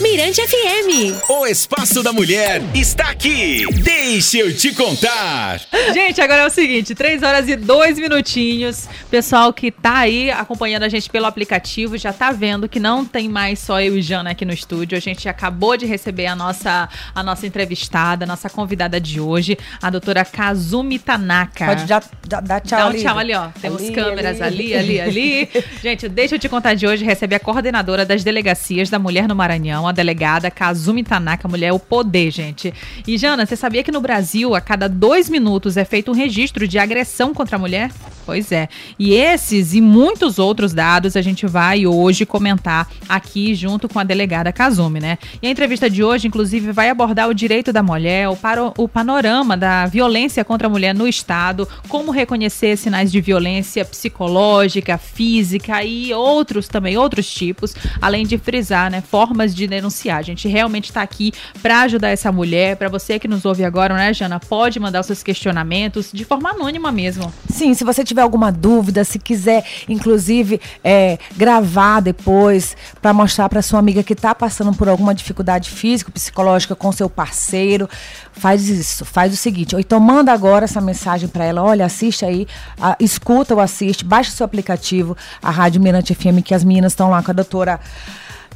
Mirante FM. O Espaço da Mulher está aqui. Deixa eu te contar. Gente, agora é o seguinte: 3 horas e 2 minutinhos. Pessoal que tá aí acompanhando a gente pelo aplicativo já tá vendo que não tem mais só eu e Jana aqui no estúdio. A gente acabou de receber a nossa, a nossa entrevistada, a nossa convidada de hoje, a doutora Kazumi Tanaka. Pode dar, dar, dar tchau Dá um ali. tchau ali, ó. Temos Ali, câmeras ali. ali, ali, ali. Gente, deixa eu te contar de hoje, recebe a coordenadora das delegacias da mulher no Maranhão, a delegada Kazumi Tanaka, mulher é o poder, gente. E Jana, você sabia que no Brasil, a cada dois minutos é feito um registro de agressão contra a mulher? Pois é. E esses e muitos outros dados a gente vai hoje comentar aqui junto com a delegada Kazumi, né? E a entrevista de hoje, inclusive, vai abordar o direito da mulher, o, paro- o panorama da violência contra a mulher no Estado, como reconhecer sinais de violência psicológica, física e outros também, outros tipos, além de frisar, né, formas de denunciar. A gente realmente está aqui para ajudar essa mulher. Para você que nos ouve agora, né, Jana, pode mandar os seus questionamentos de forma anônima mesmo. Sim, se você tiver alguma dúvida, se quiser, inclusive, é, gravar depois para mostrar para sua amiga que está passando por alguma dificuldade física, psicológica com seu parceiro, faz isso, faz o seguinte, ou então manda agora essa mensagem para ela, olha, assiste aí, ah, escuta ou assiste, baixa o seu aplicativo, a Rádio Mirante FM, que as meninas estão lá com a doutora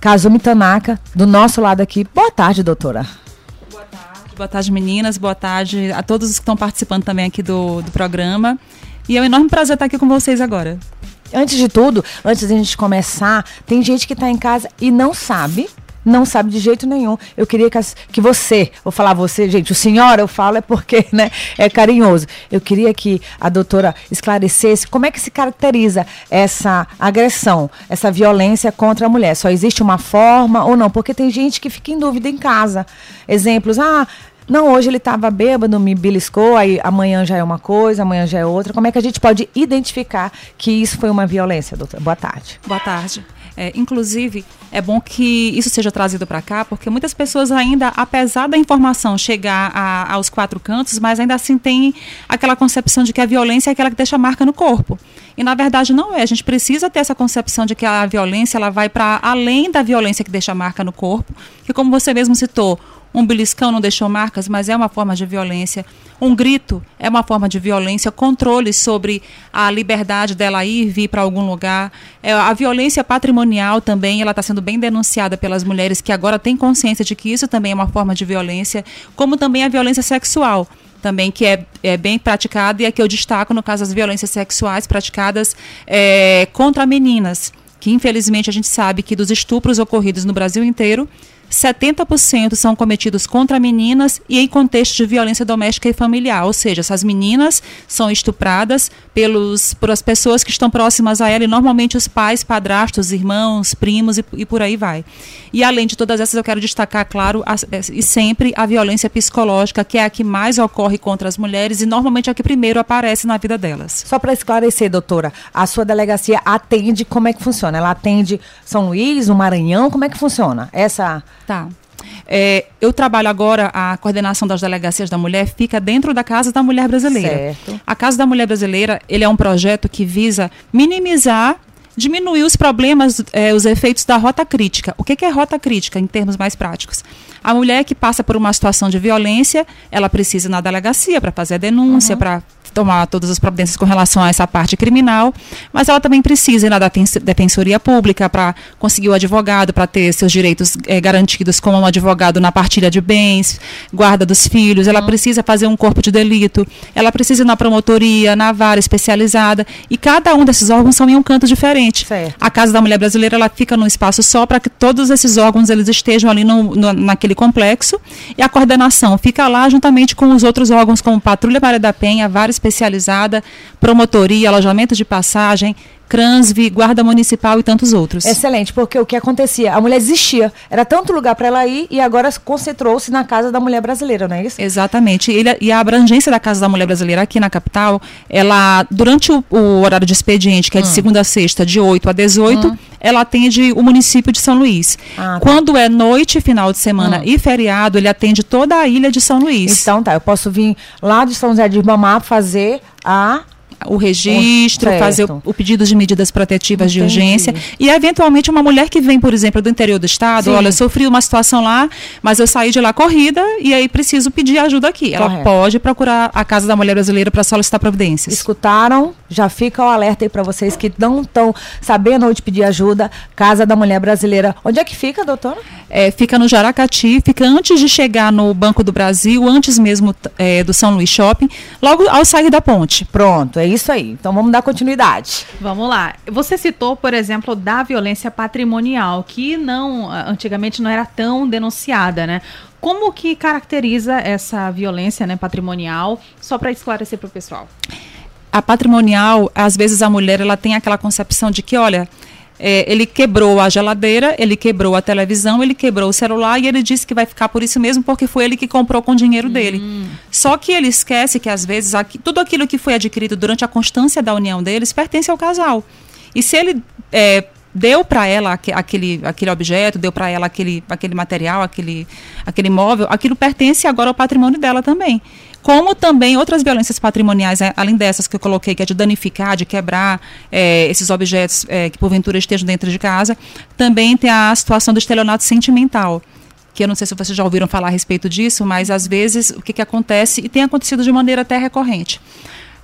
Kazumi Tanaka, do nosso lado aqui. Boa tarde, doutora. Boa tarde, meninas. Boa tarde a todos os que estão participando também aqui do, do programa. E é um enorme prazer estar aqui com vocês agora. Antes de tudo, antes da gente começar, tem gente que está em casa e não sabe. Não sabe de jeito nenhum. Eu queria que, as- que você, vou falar você, gente, o senhor eu falo é porque né, é carinhoso. Eu queria que a doutora esclarecesse como é que se caracteriza essa agressão, essa violência contra a mulher. Só existe uma forma ou não? Porque tem gente que fica em dúvida em casa. Exemplos, ah, não, hoje ele estava bêbado, me beliscou, aí amanhã já é uma coisa, amanhã já é outra. Como é que a gente pode identificar que isso foi uma violência, doutora? Boa tarde. Boa tarde. É, inclusive, é bom que isso seja trazido para cá, porque muitas pessoas ainda, apesar da informação chegar a- aos quatro cantos, mas ainda assim tem aquela concepção de que a violência é aquela que deixa marca no corpo. E na verdade não é. A gente precisa ter essa concepção de que a violência ela vai para além da violência que deixa marca no corpo, que como você mesmo citou, um beliscão não deixou marcas, mas é uma forma de violência. Um grito é uma forma de violência. Controle sobre a liberdade dela ir e vir para algum lugar. É, a violência patrimonial também, ela está sendo bem denunciada pelas mulheres que agora têm consciência de que isso também é uma forma de violência, como também a violência sexual também que é, é bem praticada e é que eu destaco no caso das violências sexuais praticadas é, contra meninas, que infelizmente a gente sabe que dos estupros ocorridos no Brasil inteiro, 70% são cometidos contra meninas e em contexto de violência doméstica e familiar, ou seja, essas meninas são estupradas pelos por as pessoas que estão próximas a ela e normalmente os pais, padrastos, irmãos, primos e, e por aí vai. E além de todas essas, eu quero destacar, claro, as- eh, e sempre a violência psicológica, que é a que mais ocorre contra as mulheres e normalmente é a que primeiro aparece na vida delas. Só para esclarecer, doutora, a sua delegacia atende, como é que funciona? Ela atende São Luís, o Maranhão, como é que funciona? Essa. Tá. É, eu trabalho agora, a coordenação das delegacias da mulher fica dentro da Casa da Mulher Brasileira. Certo. A Casa da Mulher Brasileira, ele é um projeto que visa minimizar, diminuir os problemas, eh, os efeitos da rota crítica. O que, que é rota crítica, em termos mais práticos? A mulher que passa por uma situação de violência, ela precisa ir na delegacia para fazer a denúncia, para tomar todas as providências com relação a essa parte criminal, mas ela também precisa ir na defen- defensoria pública para conseguir o advogado, para ter seus direitos eh, garantidos como um advogado na partilha de bens, guarda dos filhos, ela precisa fazer um corpo de delito, ela precisa ir na promotoria, na vara especializada, e cada um desses órgãos são em um canto diferente. Certo. A Casa da Mulher Brasileira ela fica num espaço só para que todos esses órgãos eles estejam ali no, no- naquele complexo e a coordenação fica lá juntamente com os outros órgãos como Patrulha Maria da Penha, Vara Especializada, Promotoria, Alojamento de Passagem, Cransvi, Guarda Municipal e tantos outros. Excelente, porque o que acontecia? A mulher existia. Era tanto lugar para ela ir e agora concentrou-se na Casa da Mulher Brasileira, não é isso? Exatamente. E a abrangência da Casa da Mulher Brasileira aqui na capital, ela, durante o, o horário de expediente, que é de Hum. segunda a sexta, de 8 a 18, ela atende o município de São Luís. Ah, tá. Hum. Quando é noite, final de semana e feriado, ele atende toda a ilha de São Luís. Então tá, eu posso vir lá de São José de Ribamar fazer a o registro, Certo. fazer o, o pedido de medidas protetivas de Entendi. urgência. E, eventualmente, uma mulher que vem, por exemplo, do interior do estado, Sim. olha, sofri uma situação lá, mas eu saí de lá corrida e aí preciso pedir ajuda aqui. Ela Correto. pode procurar a Casa da Mulher Brasileira para solicitar providências. Escutaram? Já fica o alerta aí pra vocês que não estão sabendo onde pedir ajuda. Casa da Mulher Brasileira. Onde é que fica, doutora? É, fica no Jaracati, fica antes de chegar no Banco do Brasil, antes mesmo é, do São Luís Shopping, logo ao sair da ponte. Pronto, é isso aí. Então vamos dar continuidade. Vamos lá. Você citou, por exemplo, da violência patrimonial, que não antigamente não era tão denunciada, né? Como que caracteriza essa violência né, patrimonial? Só para esclarecer para o pessoal. A patrimonial, às vezes a mulher ela tem aquela concepção de que, olha, é, ele quebrou a geladeira, ele quebrou a televisão, ele quebrou o celular e ele disse que vai ficar por isso mesmo porque foi ele que comprou com o dinheiro dele. Só que ele esquece que às vezes aqui- tudo aquilo que foi adquirido durante a constância da união deles pertence ao casal. E se ele é, deu para ela aque- aquele, aquele objeto, deu para ela aquele, aquele material, aquele, aquele móvel, aquilo pertence agora ao patrimônio dela também. Como também outras violências patrimoniais, eh, além dessas que eu coloquei, que é de danificar, de quebrar eh, esses objetos eh, que porventura estejam dentro de casa, também tem a situação do estelionato sentimental. Que eu não sei se vocês já ouviram falar a respeito disso, mas às vezes o que, que acontece, e tem acontecido de maneira até recorrente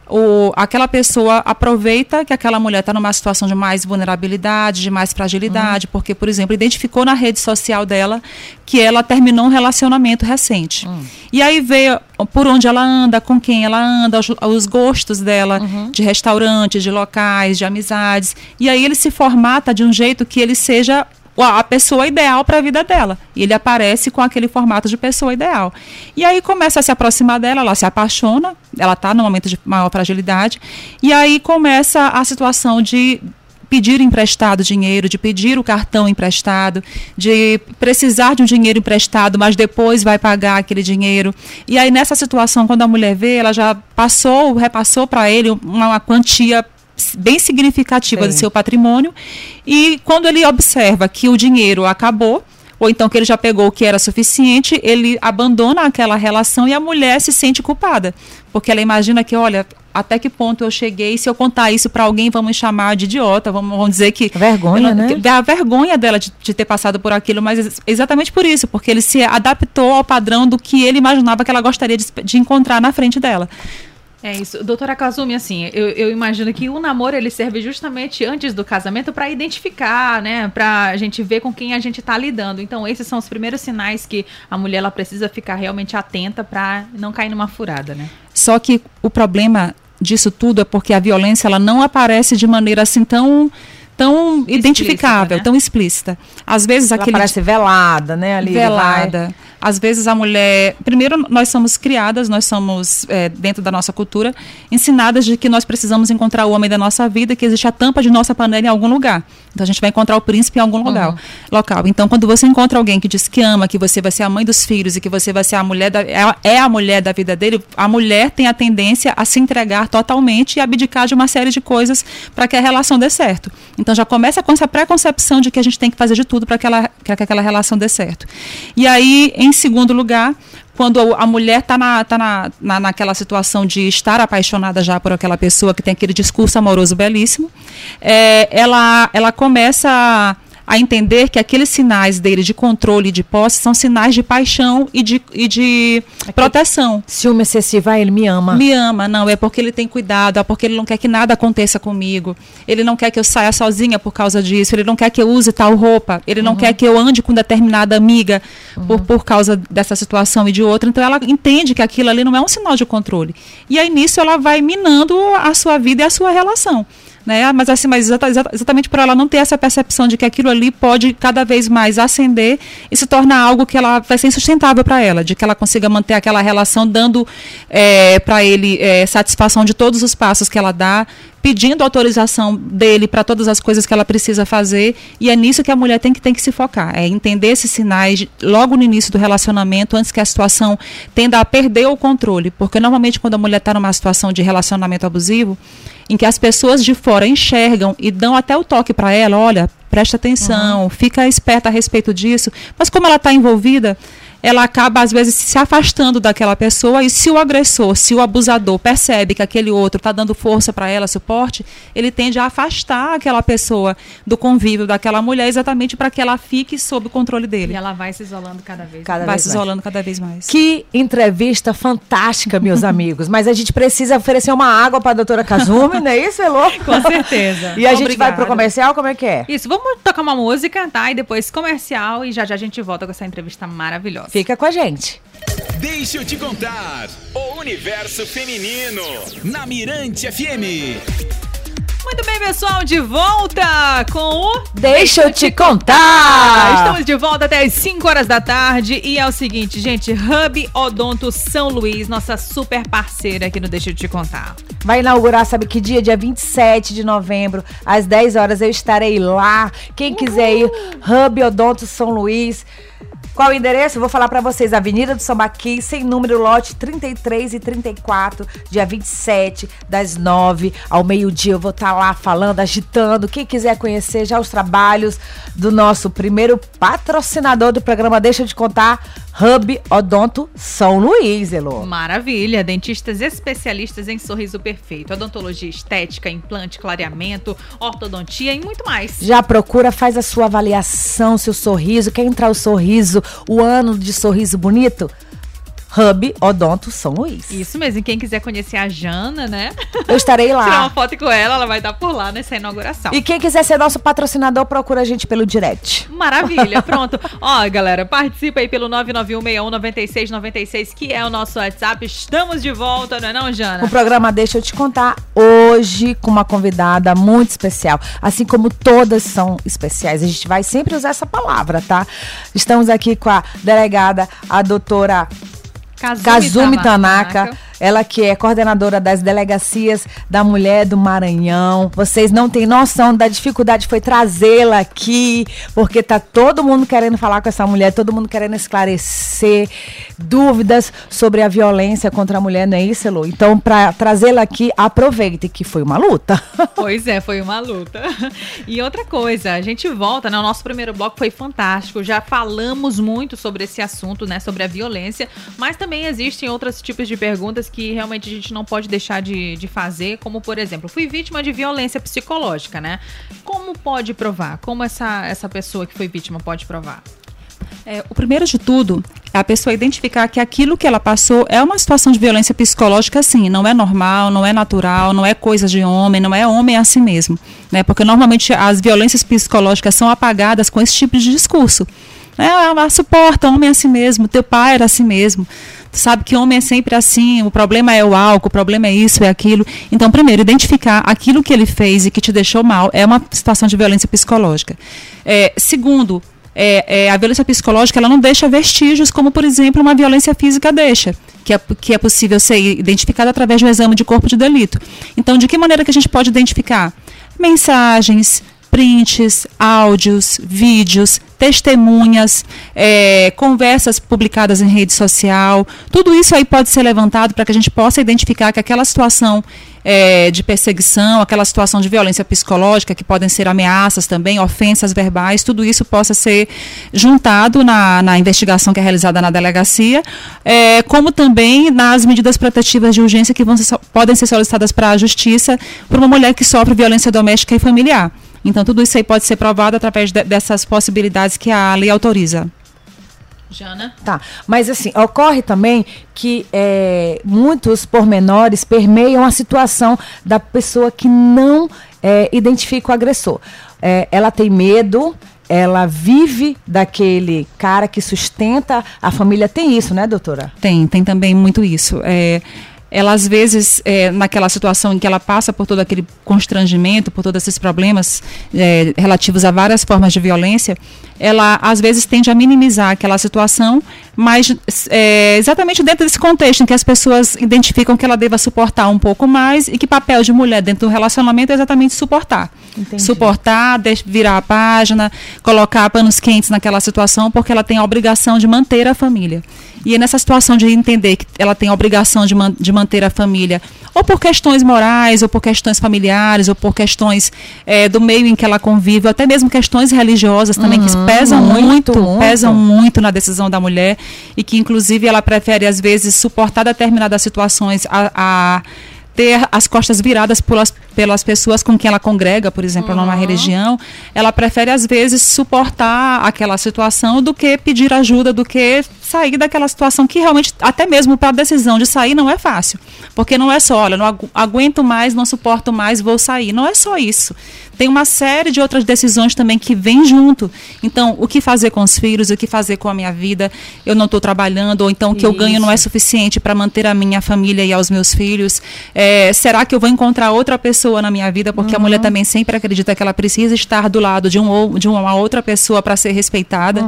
o, aquela pessoa aproveita que aquela mulher está numa situação de mais vulnerabilidade, de mais fragilidade, porque, por exemplo, identificou na rede social dela que ela terminou um relacionamento recente. E aí vê por onde ela anda, com quem ela anda, os, os gostos dela, de restaurantes, de locais, de amizades. E aí ele se formata de um jeito que ele seja a pessoa ideal para a vida dela. E ele aparece com aquele formato de pessoa ideal. E aí começa a se aproximar dela, ela se apaixona, ela está no momento de maior fragilidade, e aí começa a situação de pedir emprestado dinheiro, de pedir o cartão emprestado, de precisar de um dinheiro emprestado, mas depois vai pagar aquele dinheiro. E aí nessa situação, quando a mulher vê, ela já passou, repassou para ele uma, uma quantia bem significativa do Sim. seu patrimônio e quando ele observa que o dinheiro acabou ou então que ele já pegou o que era suficiente, ele abandona aquela relação e a mulher se sente culpada, porque ela imagina que, olha, até que ponto eu cheguei, se eu contar isso para alguém, me chamar de idiota, vão, vão dizer que Vergonha, não- né? que- a vergonha dela de, de ter passado por aquilo, mas ex- exatamente por isso, porque ele se adaptou ao padrão do que ele imaginava que ela gostaria de, de encontrar na frente dela. É isso. Doutora Kazumi, assim, eu, eu imagino que o namoro ele serve justamente antes do casamento para identificar, né? Pra gente ver com quem a gente tá lidando. Então, esses são os primeiros sinais que a mulher ela precisa ficar realmente atenta para não cair numa furada, né? Só que o problema disso tudo é porque a violência ela não aparece de maneira assim tão tão identificável, né? tão explícita. Às vezes Ela aquele parece velada, né? Ali ele vai- velada. Às vezes a mulher. Primeiro, nós somos criadas, nós somos, é, dentro da nossa cultura, ensinadas de que nós precisamos encontrar o homem da nossa vida, que existe a tampa de nossa panela em algum lugar. Então a gente vai encontrar o príncipe em algum lugar, local. Então, quando você encontra alguém que diz que ama, que você vai ser a mãe dos filhos e que você vai ser a mulher da, é, a- é mulher da vida dele, a mulher tem a tendência a se entregar totalmente e abdicar de uma série de coisas para que a relação dê certo. Então já começa com essa preconcepção de que a gente tem que fazer de tudo para que, ela- que aquela relação dê certo. E aí, em segundo lugar, quando a mulher está na, tá na, na, naquela situação de estar apaixonada já por aquela pessoa que tem aquele discurso amoroso belíssimo, é, ela, ela começa a, a entender que aqueles sinais dele de controle e de posse são sinais de paixão e de, e de proteção. Ciúme excessivo, ah, ele me ama. Me ama, não, é porque ele tem cuidado, é porque ele não quer que nada aconteça comigo. Ele não quer que eu saia sozinha por causa disso, ele não quer que eu use tal roupa, ele não quer que eu ande com determinada amiga por, por causa dessa situação e de outra. Então ela entende que aquilo ali não é um sinal de controle. E aí nisso ela vai minando a sua vida e a sua relação. Né? Mas assim, mas exata- exata- exatamente por ela não ter essa percepção de que aquilo ali pode cada vez mais ascender e se tornar algo que ela vai ser insustentável para ela, de que ela consiga manter aquela relação dando para ele eh, satisfação de todos os passos que ela dá, pedindo autorização dele para todas as coisas que ela precisa fazer e é nisso que a mulher tem que, tem que se focar, é entender esses sinais logo no início do relacionamento, antes que a situação tenda a perder o controle, porque normalmente quando a mulher está numa situação de relacionamento abusivo, em que as pessoas de fora enxergam e dão até o toque para ela, olha, presta atenção, fica esperta a respeito disso, mas como ela está envolvida, ela acaba às vezes se afastando daquela pessoa e se o agressor, se o abusador percebe que aquele outro está dando força para ela, suporte, ele tende a afastar aquela pessoa do convívio daquela mulher exatamente para que ela fique sob o controle dele. E ela vai se isolando cada vez Cada vai vez se mais. isolando cada vez mais. Que entrevista fantástica, meus amigos. Mas a gente precisa oferecer uma água para a doutora Kazumi, não é isso, Elô? Com certeza. E a gente vai Obrigada. pro comercial, como é que é? Isso, vamos tocar uma música, tá? E depois comercial e já já a gente volta com essa entrevista maravilhosa. Fica com a gente. Deixa eu te contar. O universo feminino. Na Mirante FM. Muito bem, pessoal, de volta com o Deixa eu te contar! estamos de volta até as 5 horas da tarde e é o seguinte, gente, Hub Odonto São Luís, nossa super parceira aqui no Deixa eu te contar. Vai inaugurar, sabe que dia? Dia 27 de novembro, às 10 horas eu estarei lá. Quem quiser ir, Hub Odonto São Luís. Qual o endereço? Vou falar pra vocês. Avenida do Sambaqui, sem número, lote 33 e 34, dia 27, das 9 ao meio-dia. Eu vou estar lá falando, agitando. Quem quiser conhecer já os trabalhos do nosso primeiro patrocinador do programa, deixa te contar, Hub Odonto São Luís, Elô. Maravilha, dentistas especialistas em sorriso perfeito, odontologia estética, implante, clareamento, ortodontia e muito mais. Já procura, faz a sua avaliação, seu sorriso. Quer entrar o sorriso, o ano de sorriso bonito? Hub Odonto São Luís. Isso mesmo, e quem quiser conhecer a Jana, né? Eu estarei Tirar uma lá. foto com ela, ela vai estar por lá nessa inauguração. E quem quiser ser nosso patrocinador, procura a gente pelo direct. Maravilha, pronto. Ó, galera, participa aí pelo 991619696, que é o nosso WhatsApp. Estamos de volta, não é não, O Jana? programa Deixa eu te contar hoje com uma convidada muito especial, assim como todas são especiais. A gente vai sempre usar essa palavra, tá? Estamos aqui com a delegada, a doutora Kazumi Tanaka, ela que é coordenadora das delegacias da mulher do Maranhão. Vocês não têm noção da dificuldade que foi trazê-la aqui, porque tá todo mundo querendo falar com essa mulher, todo mundo querendo esclarecer dúvidas sobre a violência contra a mulher, não é isso, Elu? Então, para trazê-la aqui, aproveite que foi uma luta. Pois é, foi uma luta. E outra coisa, a gente volta, né? O nosso primeiro bloco foi fantástico. Já falamos muito sobre esse assunto, né? Sobre a violência, mas também existem outros tipos de perguntas que realmente a gente não pode deixar de, de fazer, como por exemplo, fui vítima de violência psicológica, né? Como pode provar? Como essa, essa pessoa que foi vítima pode provar? É, o primeiro de tudo é a pessoa identificar que aquilo que ela passou é uma situação de violência psicológica, sim, não é normal, não é natural, não é coisa de homem, não é homem a si mesmo. Né? Porque normalmente as violências psicológicas são apagadas com esse tipo de discurso. É, ah, suporta, homem é assim mesmo, teu pai era assim mesmo. Tu sabe que homem é sempre assim, o problema é o álcool, o problema é isso, é aquilo. Então, primeiro, identificar aquilo que ele fez e que te deixou mal é uma situação de violência psicológica. É, segundo, é, é, a violência psicológica ela não deixa vestígios, como, por exemplo, uma violência física deixa, que é, que é possível ser identificada através um exame de corpo de delito. Então, de que maneira que a gente pode identificar? Mensagens, prints, áudios, vídeos, testemunhas, é, conversas publicadas em rede social, tudo isso aí pode ser levantado para que a gente possa identificar que aquela situação é, de perseguição, aquela situação de violência psicológica, que podem ser ameaças também, ofensas verbais, tudo isso possa ser juntado na, na investigação que é realizada na delegacia, é, como também nas medidas protetivas de urgência que vão ser, podem ser solicitadas para a justiça por uma mulher que sofre violência doméstica e familiar. Então, tudo isso aí pode ser provado através de, dessas possibilidades que a lei autoriza. Jana? Tá, mas assim, ocorre também que é, muitos pormenores permeiam a situação da pessoa que não é, identifica o agressor. É, ela tem medo, ela vive daquele cara que sustenta a família. Tem isso, né, doutora? Tem, tem também muito isso. É, ela às vezes, é, naquela situação em que ela passa por todo aquele constrangimento, por todos esses problemas é, relativos a várias formas de violência, ela às vezes tende a minimizar aquela situação, mas é, exatamente dentro desse contexto em que as pessoas identificam que ela deva suportar um pouco mais e que papel de mulher dentro do relacionamento é exatamente suportar. Entendi. Suportar, virar a página, colocar panos quentes naquela situação, porque ela tem a obrigação de manter a família. E é nessa situação de entender que ela tem a obrigação de, man- de manter a família, ou por questões morais, ou por questões familiares, ou por questões é, do meio em que ela convive, ou até mesmo questões religiosas também, que pesam muito, muito, muito. pesam muito na decisão da mulher, e que inclusive ela prefere, às vezes, suportar determinadas situações a- a ter as costas viradas pelas, pelas pessoas com quem ela congrega, por exemplo, numa religião, ela prefere às vezes suportar aquela situação do que pedir ajuda, do que sair daquela situação que realmente, até mesmo para a decisão de sair, não é fácil. Porque não é só, olha, não agu- aguento mais, não suporto mais, vou sair. Não é só isso. Tem uma série de outras decisões também que vêm junto. Então, o que fazer com os filhos, o que fazer com a minha vida, eu não estou trabalhando, ou então o que eu ganho não é suficiente para manter a minha família e aos meus filhos. É, será que eu vou encontrar outra pessoa na minha vida? Porque a mulher também sempre acredita que ela precisa estar do lado de, um, ou- de uma outra pessoa para ser respeitada.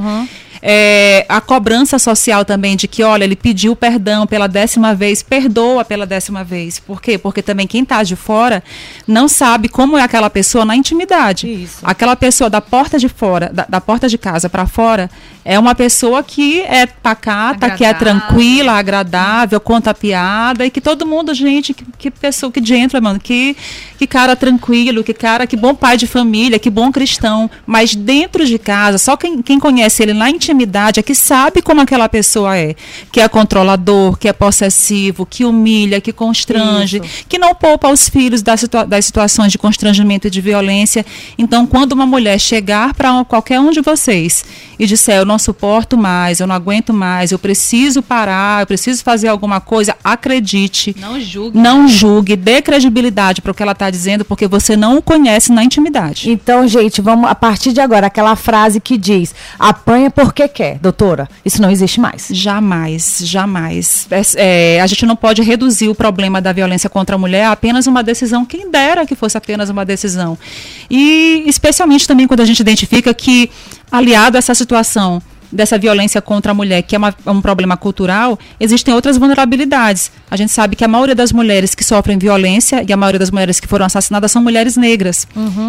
É, a cobrança social também de que, olha, ele pediu perdão pela décima vez, perdoa pela décima vez. Por quê? Porque também quem está de fora não sabe como é aquela pessoa na intimidade. Isso. Aquela pessoa da porta de fora, da, da porta de casa para fora, é uma pessoa que é pacata, que é Agradável. tranquila, agradável, conta piada e que todo mundo, gente, que, que pessoa, que gentleman, que, que cara tranquilo, que cara, que bom pai de família, que bom cristão. Mas dentro de casa, só quem, quem conhece ele na intimidade é que sabe como aquela pessoa é. Que é controlador, que é possessivo, que humilha, que constrange, que não poupa os filhos das, situa- das situações de constrangimento e de violência. Então, quando uma mulher chegar para qualquer um de vocês e disser, eu não suporto mais, eu não aguento mais, eu preciso parar, eu preciso fazer alguma coisa, acredite. Não julgue. Não julgue, dê credibilidade para o que ela está dizendo, porque você não o conhece na intimidade. Então, gente, vamos a partir de agora, aquela frase que diz: apanha porque quer, doutora. Isso não existe mais. Jamais, jamais. É, é, a gente não pode reduzir o problema da violência contra a mulher a apenas uma decisão, quem dera que fosse apenas uma decisão. E especialmente também quando a gente identifica que, aliado a essa situação dessa violência contra a mulher, que é uma- um problema cultural, existem outras vulnerabilidades. A gente sabe que a maioria das mulheres que sofrem violência e a maioria das mulheres que foram assassinadas são mulheres negras.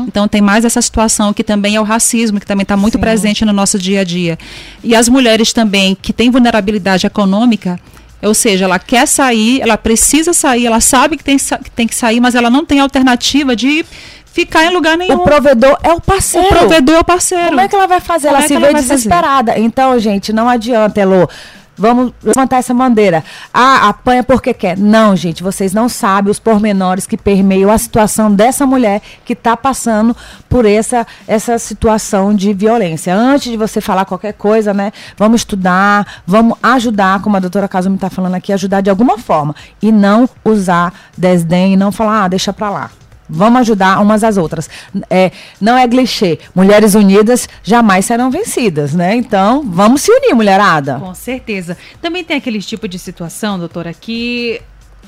Então tem mais essa situação que também é o racismo, que também está muito presente no nosso dia a dia. E as mulheres também que têm vulnerabilidade econômica, ou seja, ela quer sair, ela precisa sair, ela sabe que tem, sa- que tem que sair, mas ela não tem alternativa de ficar em lugar nenhum. O provedor é o parceiro. O provedor é o parceiro. Como é que ela vai fazer? Como ela é se vê vai fazer? desesperada. Então, gente, não adianta, Elô. Vamos levantar essa bandeira. Ah, apanha porque quer. Não, gente, vocês não sabem os pormenores que permeiam a situação dessa mulher que está passando por essa, essa situação de violência. Antes de você falar qualquer coisa, né? Vamos estudar, vamos ajudar, como a doutora Kazumi está falando aqui, ajudar de alguma forma. E não usar desdém e não falar, ah, deixa pra lá. Vamos ajudar umas às outras. É, não é clichê. Mulheres unidas jamais serão vencidas, né? Então, vamos se unir, mulherada. Com certeza. Também tem aquele tipo de situação, doutora, que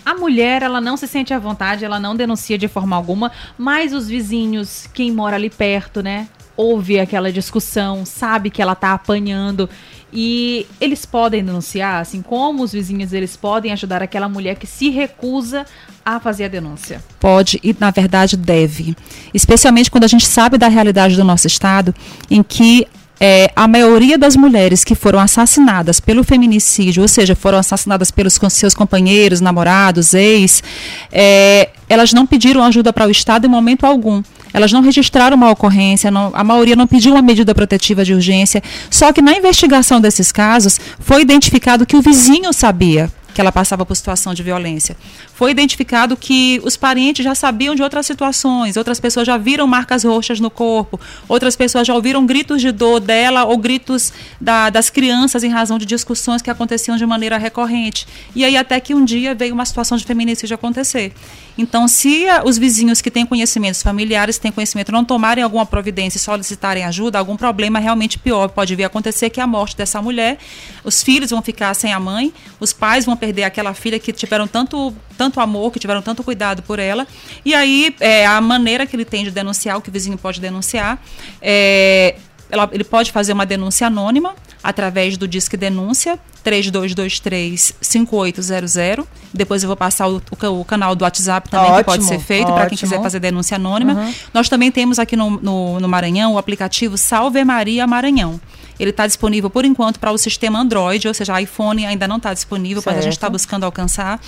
a mulher, ela não se sente à vontade, ela não denuncia de forma alguma, mas os vizinhos, quem mora ali perto, né, ouve aquela discussão, sabe que ela tá apanhando e eles podem denunciar, assim como os vizinhos, eles podem ajudar aquela mulher que se recusa a fazer a denúncia. pode e, na verdade, deve. Especialmente quando a gente sabe da realidade do nosso Estado, em que é, a maioria das mulheres que foram assassinadas pelo feminicídio, ou seja, foram assassinadas pelos seus companheiros, namorados, ex, é, elas não pediram ajuda para o Estado em momento algum. Elas não registraram uma ocorrência, não- a maioria não pediu uma medida protetiva de urgência. Só que na investigação desses casos, foi identificado que o vizinho sabia que ela passava por situação de violência. Foi identificado que os parentes já sabiam de outras situações, outras pessoas já viram marcas roxas no corpo, outras pessoas já ouviram gritos de dor dela ou gritos da- das crianças em razão de discussões que aconteciam de maneira recorrente. E aí até que um dia veio uma situação de feminicídio acontecer. Então, se os vizinhos que têm conhecimentos familiares têm conhecimento não tomarem alguma providência e solicitarem ajuda, algum problema realmente pior pode vir a acontecer que é a morte dessa mulher. Os filhos vão ficar sem a mãe, os pais vão perder aquela filha que tiveram tanto, tanto amor, que tiveram tanto cuidado por ela. E aí, é, a maneira que ele tem de denunciar, o que o vizinho pode denunciar, é, ela- ele pode fazer uma denúncia anônima através do Disque Denúncia 3223-5800. Depois eu vou passar o, o o canal do WhatsApp também, que pode Ótimo, ser feito para quem ótimo. quiser fazer denúncia anônima. Nós também temos aqui no, no, no Maranhão o aplicativo Salve Maria Maranhão. Ele está disponível por enquanto para o sistema Android, ou seja, iPhone ainda não está disponível, mas a gente está buscando alcançar.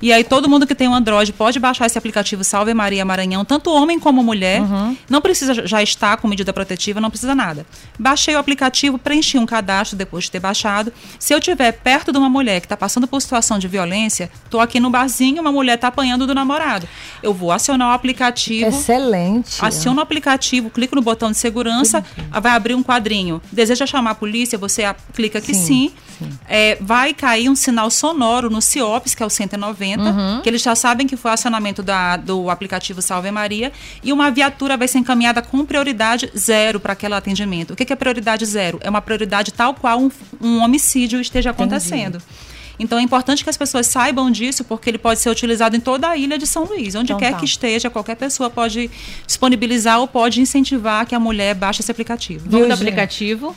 E aí todo mundo que tem um Android pode baixar esse aplicativo Salve Maria Maranhão, tanto homem como mulher. Uhum. Não precisa já estar com medida protetiva, não precisa nada. Baixei o aplicativo, preenchi um cadastro depois de ter baixado. Se eu estiver perto de uma mulher que está passando por situação de violência, estou aqui no barzinho, uma mulher está apanhando do namorado. Eu vou acionar o aplicativo. Excelente. Aciono o aplicativo, clico no botão de segurança, vai abrir um quadrinho. Deseja chamar a polícia? Você clica que sim. sim. sim. É, vai cair um sinal sonoro no CIOPS, que é o 190, uhum. que eles já sabem que foi o acionamento da, do aplicativo Salve Maria, e uma viatura vai ser encaminhada com prioridade zero para aquele atendimento. O que, que é prioridade zero? É uma prioridade tal qual um, um homicídio esteja acontecendo. Entendi. Então é importante que as pessoas saibam disso, porque ele pode ser utilizado em toda a ilha de São Luís. Onde então, quer tá. que esteja, qualquer pessoa pode disponibilizar ou pode incentivar que a mulher baixe esse aplicativo. Vamos do aplicativo?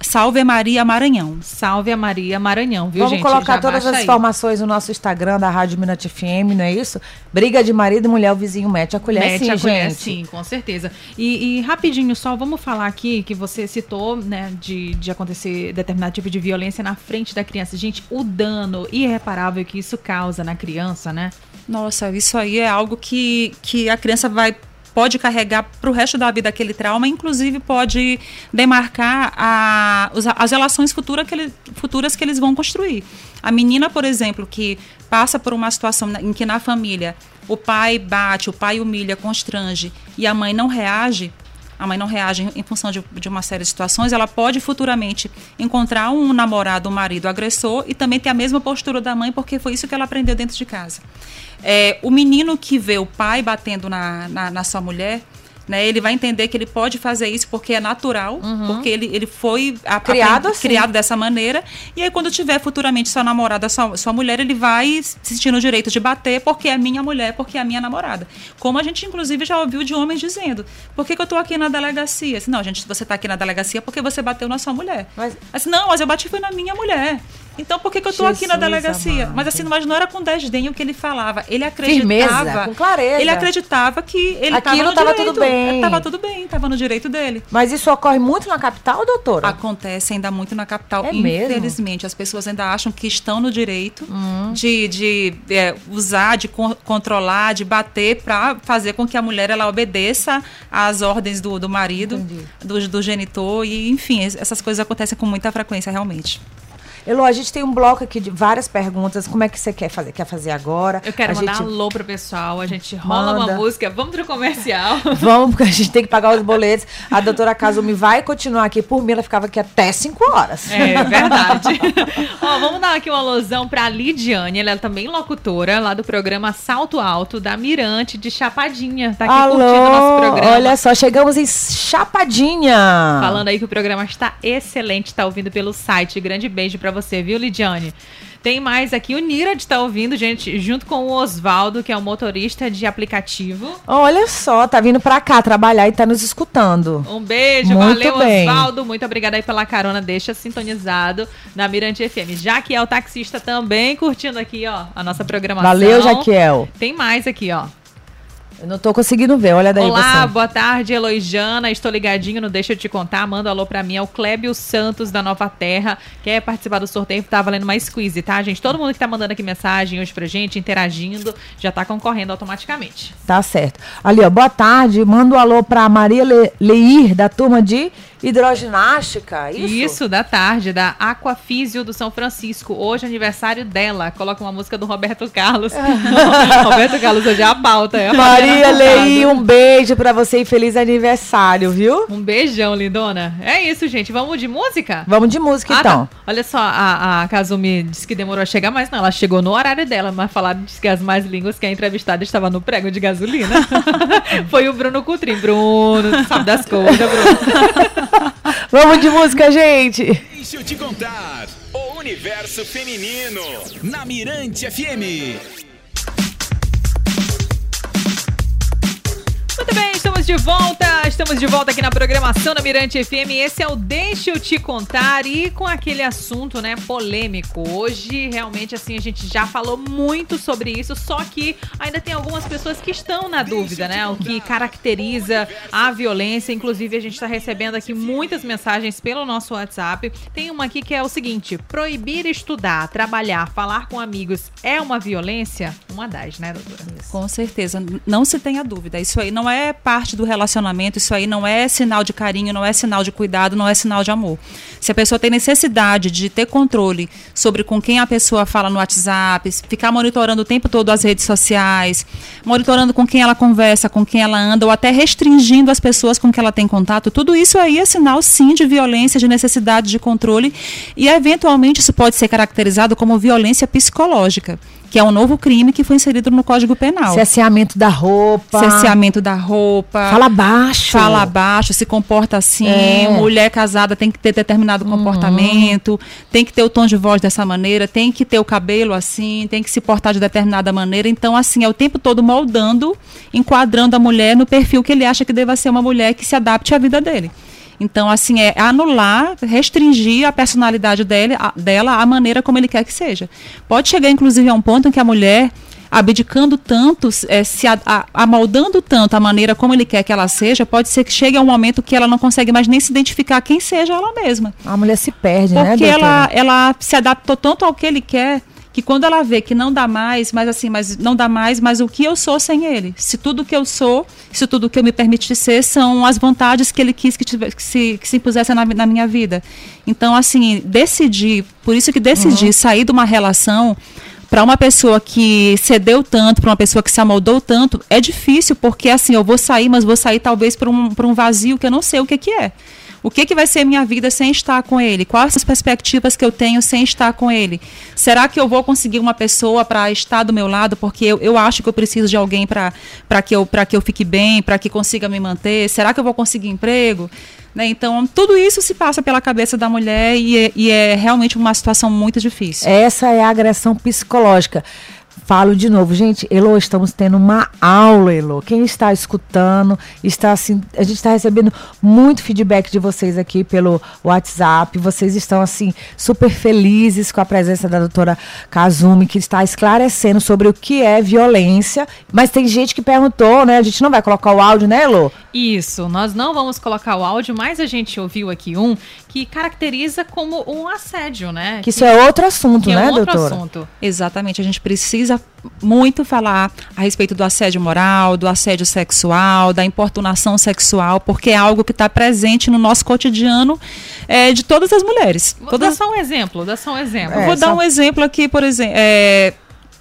Salve a Maria Maranhão. Salve a Maria Maranhão, viu, Vamos gente? Vamos colocar todas as aí. informações no nosso Instagram da Rádio Minute FM, não é isso? Briga de marido e mulher, o vizinho mete a colher mete sim, a colher, gente. sim, com certeza. E, e, rapidinho só, vamos falar aqui que você citou, né, de, de acontecer determinado tipo de violência na frente da criança. Gente, o dano irreparável que isso causa na criança, né? Nossa, isso aí é algo que, que a criança vai pode carregar para o resto da vida aquele trauma, inclusive pode demarcar a, as relações futuras que, ele, futuras que eles vão construir. A menina, por exemplo, que passa por uma situação em que na família o pai bate, o pai humilha, constrange e a mãe não reage, a mãe não reage em função de, de, uma série de situações, ela pode futuramente encontrar um namorado, um marido agressor e também ter a mesma postura da mãe, porque foi isso que ela aprendeu dentro de casa. É, o menino que vê o pai batendo na, na, na sua mulher, né, ele vai entender que ele pode fazer isso porque é natural, uhum. porque ele, ele foi a, criado, assim. criado dessa maneira. E aí, quando tiver futuramente sua namorada, sua, sua mulher, ele vai se sentir no direito de bater porque é minha mulher, porque é minha namorada. Como a gente, inclusive, já ouviu de homens dizendo: por que, que eu estou aqui na delegacia? Assim, não, gente, você está aqui na delegacia porque você bateu na sua mulher. Mas... Assim, não, mas eu bati foi na minha mulher. Então por que, que eu estou aqui na delegacia? Amado. Mas assim, mas não era com desdém o que ele falava. Ele acreditava. Firmeza, com clareza. Ele acreditava que ele estava tudo bem. Estava tudo bem, estava no direito dele. Mas isso ocorre muito na capital, doutora? Acontece ainda muito na capital. É Infelizmente, mesmo? as pessoas ainda acham que estão no direito hum. de, de é, usar, de co controlar, de bater para fazer com que a mulher ela obedeça às ordens do, do marido, do, do genitor. E, enfim, essas coisas acontecem com muita frequência, realmente. Elo, a gente tem um bloco aqui de várias perguntas. Como é que você quer fazer? Quer fazer agora? Eu quero a mandar gente... um alô pro pessoal. A gente rola Manda. uma música. Vamos pro comercial. Vamos, porque a gente tem que pagar os boletos. A doutora Kazumi vai continuar aqui. Por mim, ela ficava aqui até 5 horas. É verdade. Ó, vamos dar aqui uma alusão pra Lidiane. Ela é também locutora lá do programa Salto Alto, da Mirante de Chapadinha. Tá aqui Alô, curtindo nosso programa. Olha só, chegamos em Chapadinha. Falando aí que o programa está excelente. Tá ouvindo pelo site. Grande beijo pra você, viu, Lidiane? Tem mais aqui, o Nira de estar tá ouvindo, gente, junto com o Oswaldo, que é o motorista de aplicativo. Olha só, tá vindo pra cá trabalhar e tá nos escutando. Um beijo, muito valeu. Oswaldo. Muito obrigada aí pela carona, deixa sintonizado na Mirante FM. Jaquiel, taxista, também curtindo aqui, ó, a nossa programação. Valeu, Jaquiel. Tem mais aqui, ó. Eu não tô conseguindo ver, olha daí Olá, você. boa tarde, Eloijana. Estou ligadinho no Deixa Eu Te Contar. Manda um alô pra mim. É o Clébio Santos, da Nova Terra. Quer participar do sorteio? Tá valendo uma squeeze, tá, gente? Todo mundo que tá mandando aqui mensagem hoje pra gente, interagindo, já tá concorrendo automaticamente. Tá certo. Ali, ó, boa tarde. Manda um alô pra Maria Le Leir, da turma de hidroginástica, isso? Isso, da tarde, da Aquafísio do São Francisco. Hoje é aniversário dela. Coloca uma música do Roberto Carlos. Roberto Carlos hoje é a pauta. É a Maria Lei, um beijo pra você e feliz aniversário, viu? Um beijão, lindona. É isso, gente. Vamos de música? Vamos de música, ah, então. Tá. Olha só, a, a Kazumi disse que demorou a chegar, mas não, ela chegou no horário dela, mas falaram que as mais línguas que a entrevistada estava no prego de gasolina. Foi o Bruno Cutrim. Bruno, sabe das coisas, Bruno. Vamos de música, gente. Deixa eu te contar. O universo feminino na Mirante FM. Muito bem, estamos Estamos de volta, estamos de volta aqui na programação da Mirante FM. Esse é o Deixa eu te contar e com aquele assunto, né, polêmico. Hoje, realmente, assim, a gente já falou muito sobre isso, só que ainda tem algumas pessoas que estão na dúvida, né, o que caracteriza a violência. Inclusive, a gente está recebendo aqui muitas mensagens pelo nosso WhatsApp. Tem uma aqui que é o seguinte: proibir estudar, trabalhar, falar com amigos é uma violência? Uma das, né, doutora? Com certeza, não se tenha dúvida. Isso aí não é parte do relacionamento, isso aí não é sinal de carinho, não é sinal de cuidado, não é sinal de amor. Se a pessoa tem necessidade de ter controle sobre com quem a pessoa fala no WhatsApp, ficar monitorando o tempo todo as redes sociais, monitorando com quem ela conversa, com quem ela anda, ou até restringindo as pessoas com que ela tem contato, tudo isso aí é sinal sim de violência, de necessidade de controle, e eventualmente isso pode ser caracterizado como violência psicológica que é um novo crime que foi inserido no Código Penal. Cerceamento da roupa. Cerceamento da roupa. Fala baixo. Fala baixo, se comporta assim. É. Mulher casada tem que ter determinado uhum. comportamento, tem que ter o tom de voz dessa maneira, tem que ter o cabelo assim, tem que se portar de determinada maneira. Então, assim, é o tempo todo moldando, enquadrando a mulher no perfil que ele acha que deva ser uma mulher que se adapte à vida dele. Então, assim, é anular, restringir a personalidade dele, a, dela, a maneira como ele quer que seja. Pode chegar, inclusive, a um ponto em que a mulher abdicando tanto, é, se a, a, amoldando tanto a maneira como ele quer que ela seja, pode ser que chegue a um momento que ela não consegue mais nem se identificar quem seja ela mesma. A mulher se perde, Porque né? Porque ela, ela se adaptou tanto ao que ele quer que quando ela vê que não dá mais, mas assim, mas não dá mais, mas o que eu sou sem ele? Se tudo que eu sou, se tudo que eu me permite ser são as vontades que ele quis que, tivesse, que, se, que se impusesse na, na minha vida. Então, assim, decidir, por isso que decidir uhum. sair de uma relação para uma pessoa que cedeu tanto, para uma pessoa que se amoldou tanto, é difícil, porque assim, eu vou sair, mas vou sair talvez para um, um vazio que eu não sei o que, que é. O que, que vai ser minha vida sem estar com ele? Quais as perspectivas que eu tenho sem estar com ele? Será que eu vou conseguir uma pessoa para estar do meu lado porque eu, eu acho que eu preciso de alguém para que, eu, que eu fique bem, para que consiga me manter? Será que eu vou conseguir emprego? Né? Então, tudo isso se passa pela cabeça da mulher e é, e é realmente uma situação muito difícil. Essa é a agressão psicológica. Falo de novo, gente, Elo, estamos tendo uma aula, Elo. Quem está escutando, está assim, a gente está recebendo muito feedback de vocês aqui pelo WhatsApp. Vocês estão assim super felizes com a presença da doutora Kazumi, que está esclarecendo sobre o que é violência. Mas tem gente que perguntou, né? A gente não vai colocar o áudio, né, Elo? Isso, nós não vamos colocar o áudio, mas a gente ouviu aqui um que caracteriza como um assédio, né? Que, que isso é outro assunto, né, é outro doutora? Assunto. Exatamente, a gente precisa muito falar a respeito do assédio moral, do assédio sexual, da importunação sexual, porque é algo que está presente no nosso cotidiano é, de todas as mulheres. Vou todas... dar só um exemplo, dá só um exemplo. É, Vou dar um exemplo aqui, por exemplo. É,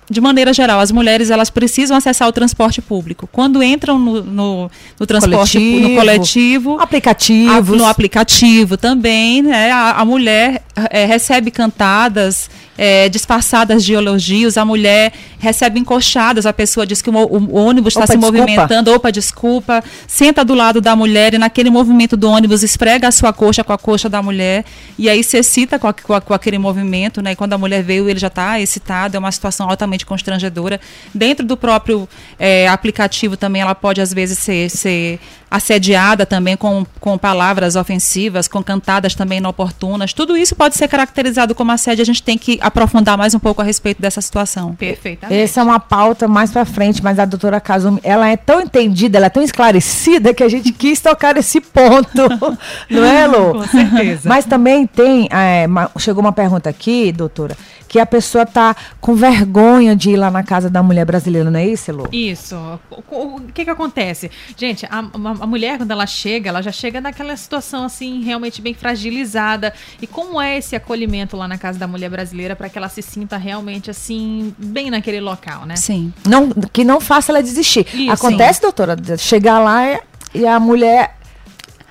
de maneira geral, as mulheres elas precisam acessar o transporte público. Quando entram no, no, no transporte coletivo, no coletivo, aplicativos, no aplicativo também, né, a, a mulher é, recebe cantadas é, disfarçadas de elogios, a mulher recebe encoxadas, a pessoa diz que o, o ônibus está se desculpa. movimentando, opa, desculpa, senta do lado da mulher e naquele movimento do ônibus esfrega a sua coxa com a coxa da mulher e aí se excita com, a, com, com aquele movimento, né? E quando a mulher veio, ele já está excitado, é uma situação altamente constrangedora. Dentro do próprio é, aplicativo também ela pode às vezes ser, ser assediada também com, com palavras ofensivas, com cantadas também inoportunas. Tudo isso pode ser caracterizado como assédio. A gente tem que aprofundar mais um pouco a respeito dessa situação. Perfeitamente. Essa é uma pauta mais para frente, mas a doutora Kazumi, ela é tão entendida, ela é tão esclarecida que a gente quis tocar esse ponto. não é, Lu? Com certeza. Mas também tem, é, chegou uma pergunta aqui, doutora, que a pessoa está com vergonha de ir lá na casa da mulher brasileira, não é isso, Lu? Isso. O, o que que acontece? Gente, a, a, a, mulher, quando ela chega, ela já chega naquela situação, assim, realmente bem fragilizada. E como é esse acolhimento lá na casa da mulher brasileira para que ela se sinta realmente, assim, bem naquele local, né? Sim. Não, que não faça ela desistir. Isso, Acontece, sim. doutora, chegar lá e a mulher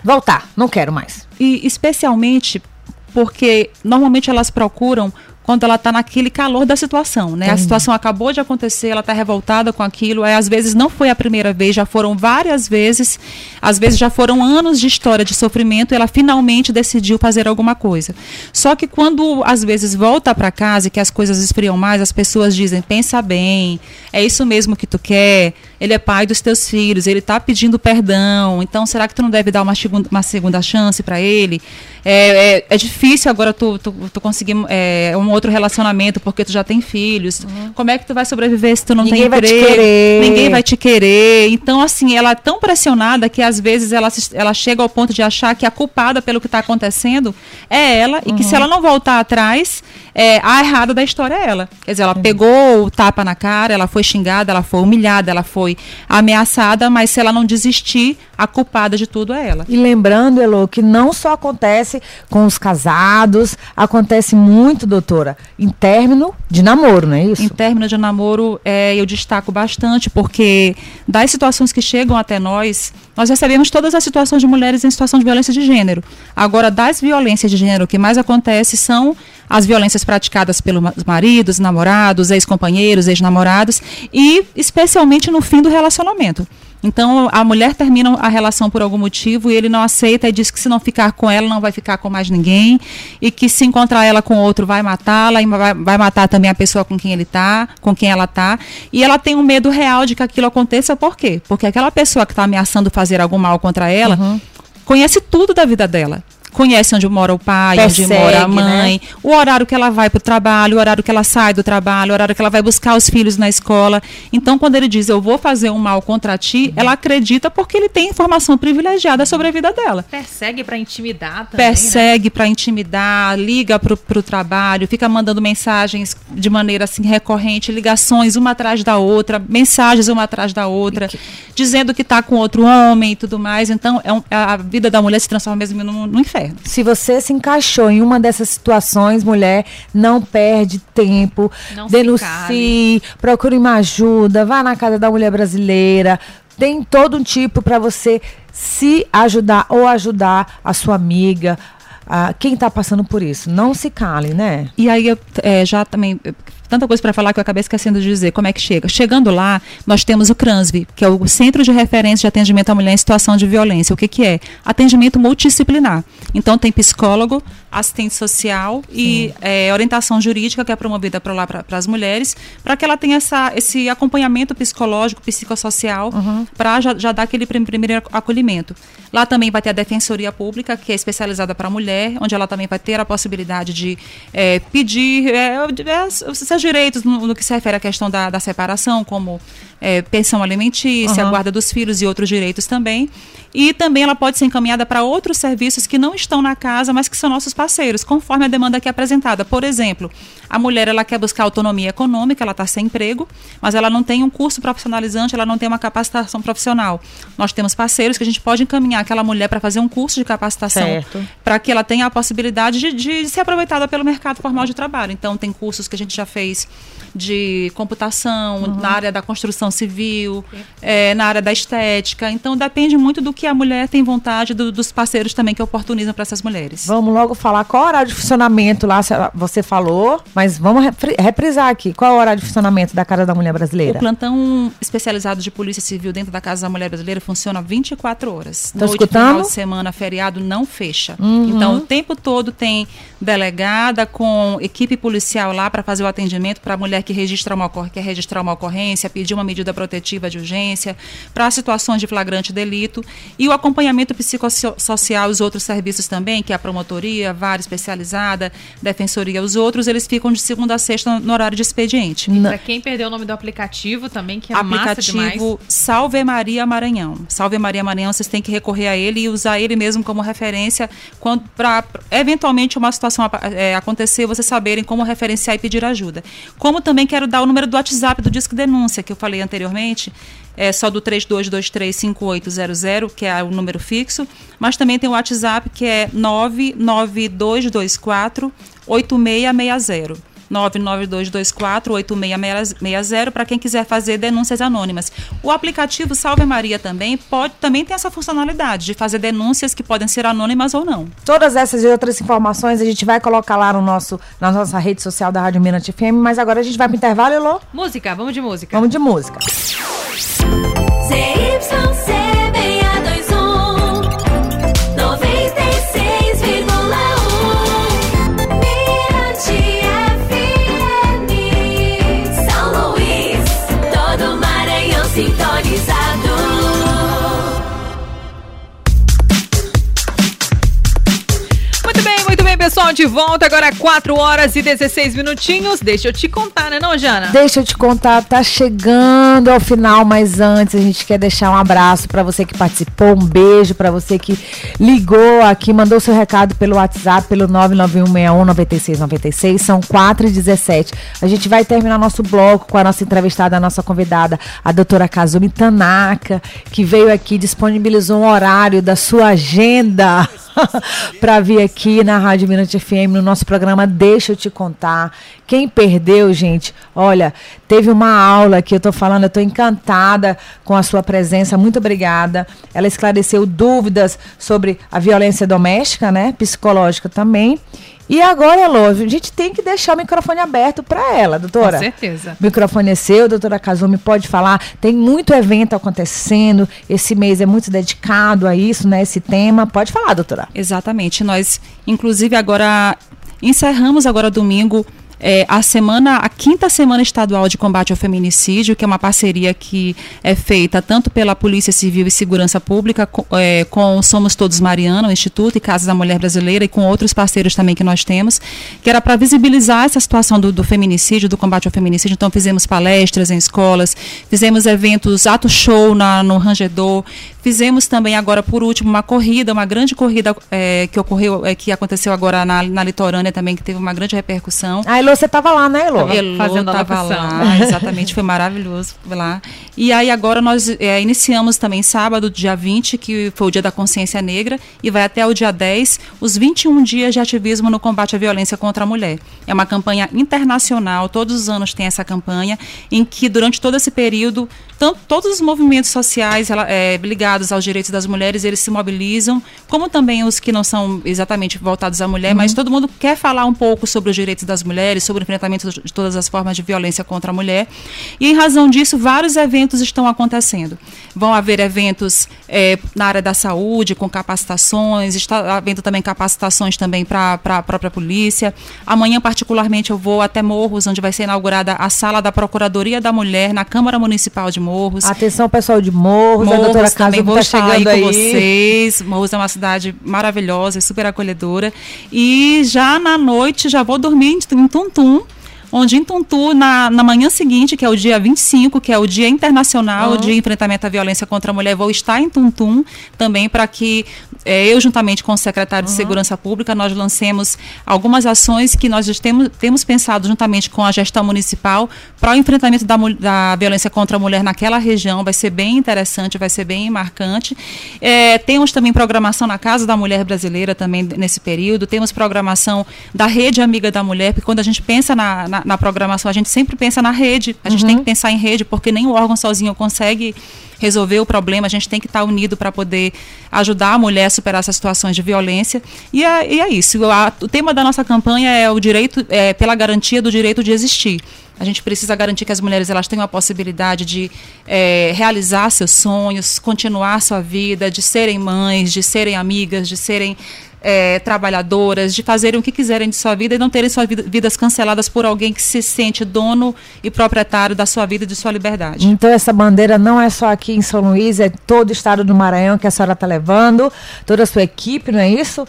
voltar, não quero mais. E especialmente porque normalmente elas procuram quando ela está naquele calor da situação, né? A situação acabou de acontecer, ela está revoltada com aquilo, aí às vezes não foi a primeira vez, já foram várias vezes, às vezes já foram anos de história de sofrimento, e ela finalmente decidiu fazer alguma coisa. Só que quando às vezes volta para casa e que as coisas esfriam mais, as pessoas dizem: "Pensa bem, é isso mesmo que tu quer?" Ele é pai dos teus filhos, ele está pedindo perdão, então será que tu não deve dar uma segunda, uma segunda chance para ele? É, é, é, difícil agora tu, tu, tu conseguir é, um outro relacionamento porque tu já tem filhos. Uhum. Como é que tu vai sobreviver se tu não Ninguém tem emprego? Vai te querer. Ninguém vai te querer. Então, assim, ela é tão pressionada que às vezes ela, ela chega ao ponto de achar que a culpada pelo que está acontecendo é ela uhum. e que se uhum. ela não voltar atrás, é, a errada da história é ela. Quer dizer, ela uhum. pegou o tapa na cara, ela foi xingada, ela foi humilhada, ela foi ameaçada, mas se ela não desistir, a culpada de tudo é ela. E lembrando, Elo, que não só acontece com os casados, acontece muito, em término de namoro, não é isso? Em término de namoro, é, eu destaco bastante, porque das situações que chegam até nós, nós recebemos todas as situações de mulheres em situação de violência de gênero. Agora, das violências de gênero, o que mais acontece são as violências praticadas pelos maridos, namorados, ex-companheiros, ex-namorados e especialmente no fim do relacionamento. Então a mulher termina a relação por algum motivo e ele não aceita e diz que se não ficar com ela não vai ficar com mais ninguém e que se encontrar ela com outro vai matá-la e vai, vai, matar também a pessoa com quem ele tá, com quem ela tá. E ela tem um medo real de que aquilo aconteça por quê? Porque aquela pessoa que está ameaçando fazer algum mal contra ela uhum. conhece tudo da vida dela conhece onde mora o pai, Persegue, onde mora a mãe, né? o horário que ela vai para o trabalho, o horário que ela sai do trabalho, o horário que ela vai buscar os filhos na escola. Então, quando ele diz eu vou fazer um mal contra ti, ela acredita porque ele tem informação privilegiada sobre a vida dela. Persegue para intimidar também. Né? Persegue né? para intimidar, liga para o trabalho, fica mandando mensagens de maneira assim recorrente, ligações uma atrás da outra, mensagens uma atrás da outra, que... dizendo que está com outro homem e tudo mais. Então, é um, a vida da mulher se transforma mesmo no, no inferno. Se você se encaixou em uma dessas situações, mulher, não perde tempo, não denuncie, procure uma ajuda, vá na casa da mulher brasileira. Tem todo um tipo para você se ajudar ou ajudar a sua amiga, a quem está passando por isso. Não se cale, né? E aí, eu, é, já também tanta coisa para falar que eu acabei esquecendo de dizer como é que chega. Chegando lá, nós temos o CRANSV, que é o Centro de Referência de Atendimento à Mulher em Situação de Violência. O que, que é? Atendimento multidisciplinar. Então, tem psicólogo, assistente social Sim. e é, orientação jurídica que é promovida para lá para as mulheres, para que ela tenha essa, esse acompanhamento psicológico, psicossocial, uhum. para já, já, dar aquele primeiro acolhimento. Lá também vai ter a Defensoria Pública, que é especializada para a mulher, onde ela também vai ter a possibilidade de é, pedir é, é seus direitos no, no, que se refere à questão da, da separação, como é, pensão alimentícia, uhum. guarda dos filhos e outros direitos também. E também ela pode ser encaminhada para outros serviços que não estão na casa, mas que são nossos parceiros, conforme a demanda aqui apresentada. Por exemplo, a mulher ela quer buscar autonomia econômica, ela está sem emprego, mas ela não tem um curso profissionalizante, ela não tem uma capacitação profissional. Nós temos parceiros que a gente pode encaminhar aquela mulher para fazer um curso de capacitação, para que ela tenha a possibilidade de, de ser aproveitada pelo mercado formal de trabalho. Então, tem cursos que a gente já fez de computação, uhum. na área da construção civil, é, na área da estética. Então, depende muito do que a mulher tem vontade do, dos parceiros também que oportunizam para essas mulheres. Vamos logo falar qual é o horário de funcionamento lá, você falou, mas vamos reprisar aqui. Qual é o horário de funcionamento da Casa da Mulher Brasileira? O plantão especializado de Polícia Civil dentro da Casa da Mulher Brasileira funciona 24 horas. Tá Noite, escutando? final de semana, feriado, não fecha. Uhum. Então, o tempo todo tem delegada com equipe policial lá para fazer o atendimento para a mulher que registra uma, quer registrar uma ocorrência, pedir uma medida protetiva de urgência, para situações de flagrante delito. E o acompanhamento psicossocial, os outros serviços também, que é a promotoria, vara especializada, defensoria, os outros, eles ficam de segunda a sexta no horário de expediente. E para quem perdeu o nome do aplicativo também, que é aplicativo Salve Maria Maranhão. Salve Maria Maranhão, vocês têm que recorrer a ele e usar ele mesmo como referência para eventualmente uma situação é, acontecer, vocês saberem como referenciar e pedir ajuda. Como também quero dar o número do WhatsApp do Disque Denúncia, que eu falei anteriormente, é só do 32235800, que é o número fixo, mas também tem o WhatsApp que é 99224 8660. 992248660 para quem quiser fazer denúncias anônimas. O aplicativo Salve Maria também pode também tem essa funcionalidade de fazer denúncias que podem ser anônimas ou não. Todas essas e outras informações a gente vai colocar lá no nosso, na nossa rede social da Rádio Minas FM, mas agora a gente vai pro intervalo, Elô? Música, vamos de música. Vamos de música. Pessoal, de volta agora 4 horas e 16 minutinhos. Deixa eu te contar, né, não, Jana? Deixa eu te contar, tá chegando ao final, mas antes a gente quer deixar um abraço para você que participou, um beijo para você que ligou aqui, mandou seu recado pelo WhatsApp, pelo 991619696, são 4 e 17. A gente vai terminar nosso bloco com a nossa entrevistada, a nossa convidada, a doutora Kazumi Tanaka, que veio aqui, disponibilizou um horário da sua agenda para vir aqui na Rádio Mirante FM, no nosso programa Deixa eu te contar. Quem perdeu, gente, olha, teve uma aula que eu tô falando, eu tô encantada com a sua presença, muito obrigada. Ela esclareceu dúvidas sobre a violência doméstica, né, psicológica também. E agora, Elô, a gente tem que deixar o microfone aberto para ela, doutora. Com certeza. O microfone é seu, doutora Kazumi pode falar. Tem muito evento acontecendo. Esse mês é muito dedicado a isso, né? Esse tema. Pode falar, doutora. Exatamente. Nós, inclusive, agora encerramos agora domingo é, a semana, a quinta semana estadual de combate ao feminicídio, que é uma parceria que é feita tanto pela Polícia Civil e Segurança Pública com, é, com Somos Todos Mariana, o Instituto e Casa da Mulher Brasileira e com outros parceiros também que nós temos, que era para visibilizar essa situação do, do, feminicídio, do combate ao feminicídio. Então fizemos palestras em escolas, fizemos eventos, ato show na, no Rangedor, fizemos também agora por último uma corrida, uma grande corrida é, que ocorreu, é, que aconteceu agora na, na litorânea também, que teve uma grande repercussão. Ah, você estava lá, né, Elô? Elô fazendo tava lá, exatamente, foi maravilhoso lá. E aí agora nós é, iniciamos também sábado, dia 20, que foi o dia da consciência negra, e vai até o dia 10, os 21 dias de ativismo no combate à violência contra a mulher. É uma campanha internacional, todos os anos tem essa campanha, em que durante todo esse período, tanto, todos os movimentos sociais é, ligados aos direitos das mulheres, eles se mobilizam, como também os que não são exatamente voltados à mulher, uhum. mas todo mundo quer falar um pouco sobre os direitos das mulheres, sobre o enfrentamento de todas as formas de violência contra a mulher. E em razão disso, vários eventos estão acontecendo. Vão haver eventos é, na área da saúde, com capacitações, está havendo também capacitações também para a própria polícia. Amanhã, particularmente, eu vou até Morros, onde vai ser inaugurada a sala da Procuradoria da Mulher na Câmara Municipal de Morros. Atenção, pessoal de Morros, Morros a doutora também vou tá estar aí com aí. vocês. Morros é uma cidade maravilhosa e super acolhedora. E já na noite, já vou dormir em Tuntum, onde em Tuntu, na, na manhã seguinte, que é o dia 25, que é o Dia Internacional uhum. de Enfrentamento à Violência contra a Mulher, vou estar em Tuntum também para que é, eu, juntamente com o secretário uhum. de Segurança Pública, nós lancemos algumas ações que nós temos, temos pensado juntamente com a gestão municipal para o enfrentamento da, da violência contra a mulher naquela região. Vai ser bem interessante, vai ser bem marcante. É, temos também programação na Casa da Mulher Brasileira também nesse período. Temos programação da Rede Amiga da Mulher, porque quando a gente pensa na, na na, programação, a gente sempre pensa na rede. A gente uhum. tem que pensar em rede, porque nem o órgão sozinho consegue resolver o problema. A gente tem que estar unido para poder ajudar a mulher a superar essas situações de violência. E é, e é isso. O, a, o tema da nossa campanha é o direito, é, pela garantia do direito de existir. A gente precisa garantir que as mulheres elas tenham a possibilidade de é, realizar seus sonhos, continuar sua vida, de serem mães, de serem amigas, de serem é, trabalhadoras, de fazerem o que quiserem de sua vida e não terem suas vidas canceladas por alguém que se sente dono e proprietário da sua vida e de sua liberdade. Então essa bandeira não é só aqui em São Luís, é todo o estado do Maranhão que a senhora está levando, toda a sua equipe, não é isso?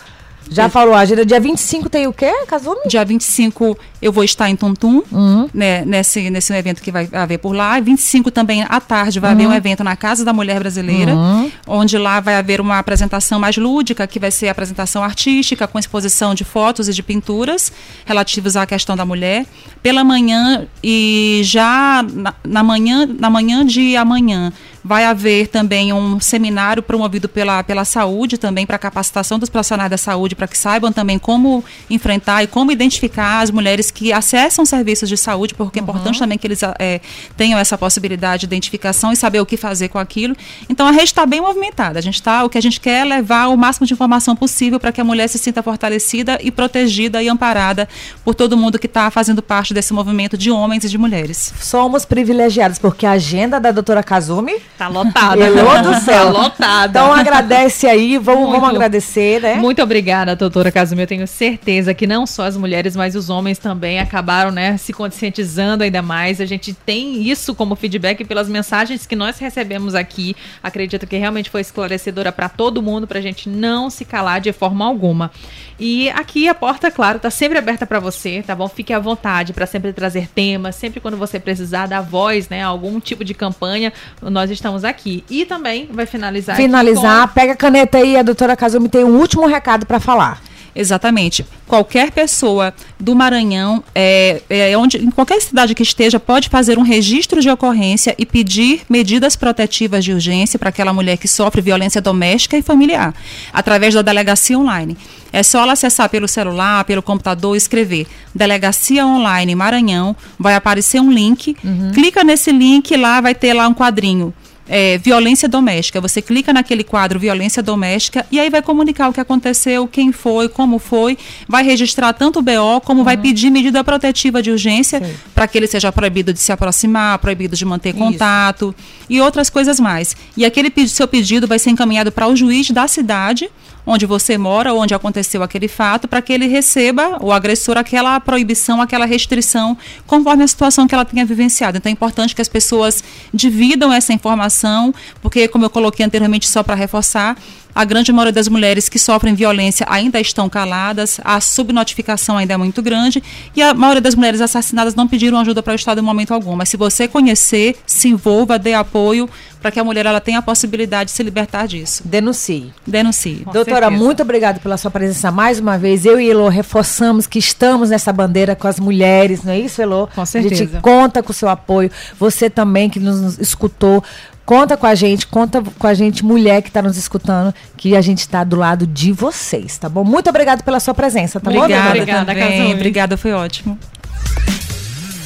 Já falou, a agenda dia 25 tem o quê, Kazumi? Dia 25 eu vou estar em Tuntum, uhum. né, nesse, nesse evento que vai haver por lá. 25 também à tarde vai uhum. haver um evento na Casa da Mulher Brasileira, uhum. onde lá vai haver uma apresentação mais lúdica, que vai ser a apresentação artística, com exposição de fotos e de pinturas relativas à questão da mulher. Pela manhã e já na, na manhã, na manhã de amanhã Vai haver também um seminário promovido pela, pela saúde, também para capacitação dos profissionais da saúde, para que saibam também como enfrentar e como identificar as mulheres que acessam serviços de saúde, porque uhum. é importante também que eles é, tenham essa possibilidade de identificação e saber o que fazer com aquilo. Então a rede está bem movimentada. A gente tá, o que a gente quer é levar o máximo de informação possível para que a mulher se sinta fortalecida e protegida e amparada por todo mundo que está fazendo parte desse movimento de homens e de mulheres. Somos privilegiados, porque a agenda da doutora Kazumi Tá lotada. Elô do céu. Tá lotada. Então agradece aí, vamos, vamos agradecer, né? Muito obrigada, doutora Casumi. Eu tenho certeza que não só as mulheres, mas os homens também acabaram, né, se conscientizando ainda mais. A gente tem isso como feedback pelas mensagens que nós recebemos aqui. Acredito que realmente foi esclarecedora para todo mundo, para a gente não se calar de forma alguma. E aqui a porta, claro, tá sempre aberta para você, tá bom? Fique à vontade para sempre trazer temas, sempre quando você precisar dar voz, né, algum tipo de campanha, nós estamos aqui. E também vai finalizar. Finalizar, com... pega a caneta aí, a doutora Kazumi tem um último recado para falar. Exatamente. Qualquer pessoa do Maranhão, é, é, onde, em qualquer cidade que esteja, pode fazer um registro de ocorrência e pedir medidas protetivas de urgência para aquela mulher que sofre violência doméstica e familiar, através da delegacia online. É só ela acessar pelo celular, pelo computador, escrever Delegacia Online Maranhão, vai aparecer um link, uhum. clica nesse link, lá vai ter lá um quadrinho é, violência doméstica. Você clica naquele quadro violência doméstica e aí vai comunicar o que aconteceu, quem foi, como foi, vai registrar tanto o BO como uhum. vai pedir medida protetiva de urgência para que ele seja proibido de se aproximar, proibido de manter Isso. contato e outras coisas mais. E aquele seu pedido vai ser encaminhado para o juiz da cidade onde você mora, onde aconteceu aquele fato, para que ele receba, o agressor, aquela proibição, aquela restrição, conforme a situação que ela tenha vivenciado. Então é importante que as pessoas dividam essa informação, porque, como eu coloquei anteriormente, só para reforçar, a grande maioria das mulheres que sofrem violência ainda estão caladas, a subnotificação ainda é muito grande e a maioria das mulheres assassinadas não pediram ajuda para o Estado em momento algum. Mas se você conhecer, se envolva, dê apoio para que a mulher ela tenha a possibilidade de se libertar disso. Denuncie. Denuncie. Com Doutora, certeza. muito obrigada pela sua presença mais uma vez. Eu e Elo reforçamos que estamos nessa bandeira com as mulheres, não é isso, Elo? Com certeza. A gente conta com o seu apoio. Você também que nos escutou. Conta com a gente, conta com a gente, mulher que está nos escutando, que a gente está do lado de vocês, tá bom? Muito obrigada pela sua presença, tá obrigada, bom? Obrigada, obrigada, obrigada, foi ótimo.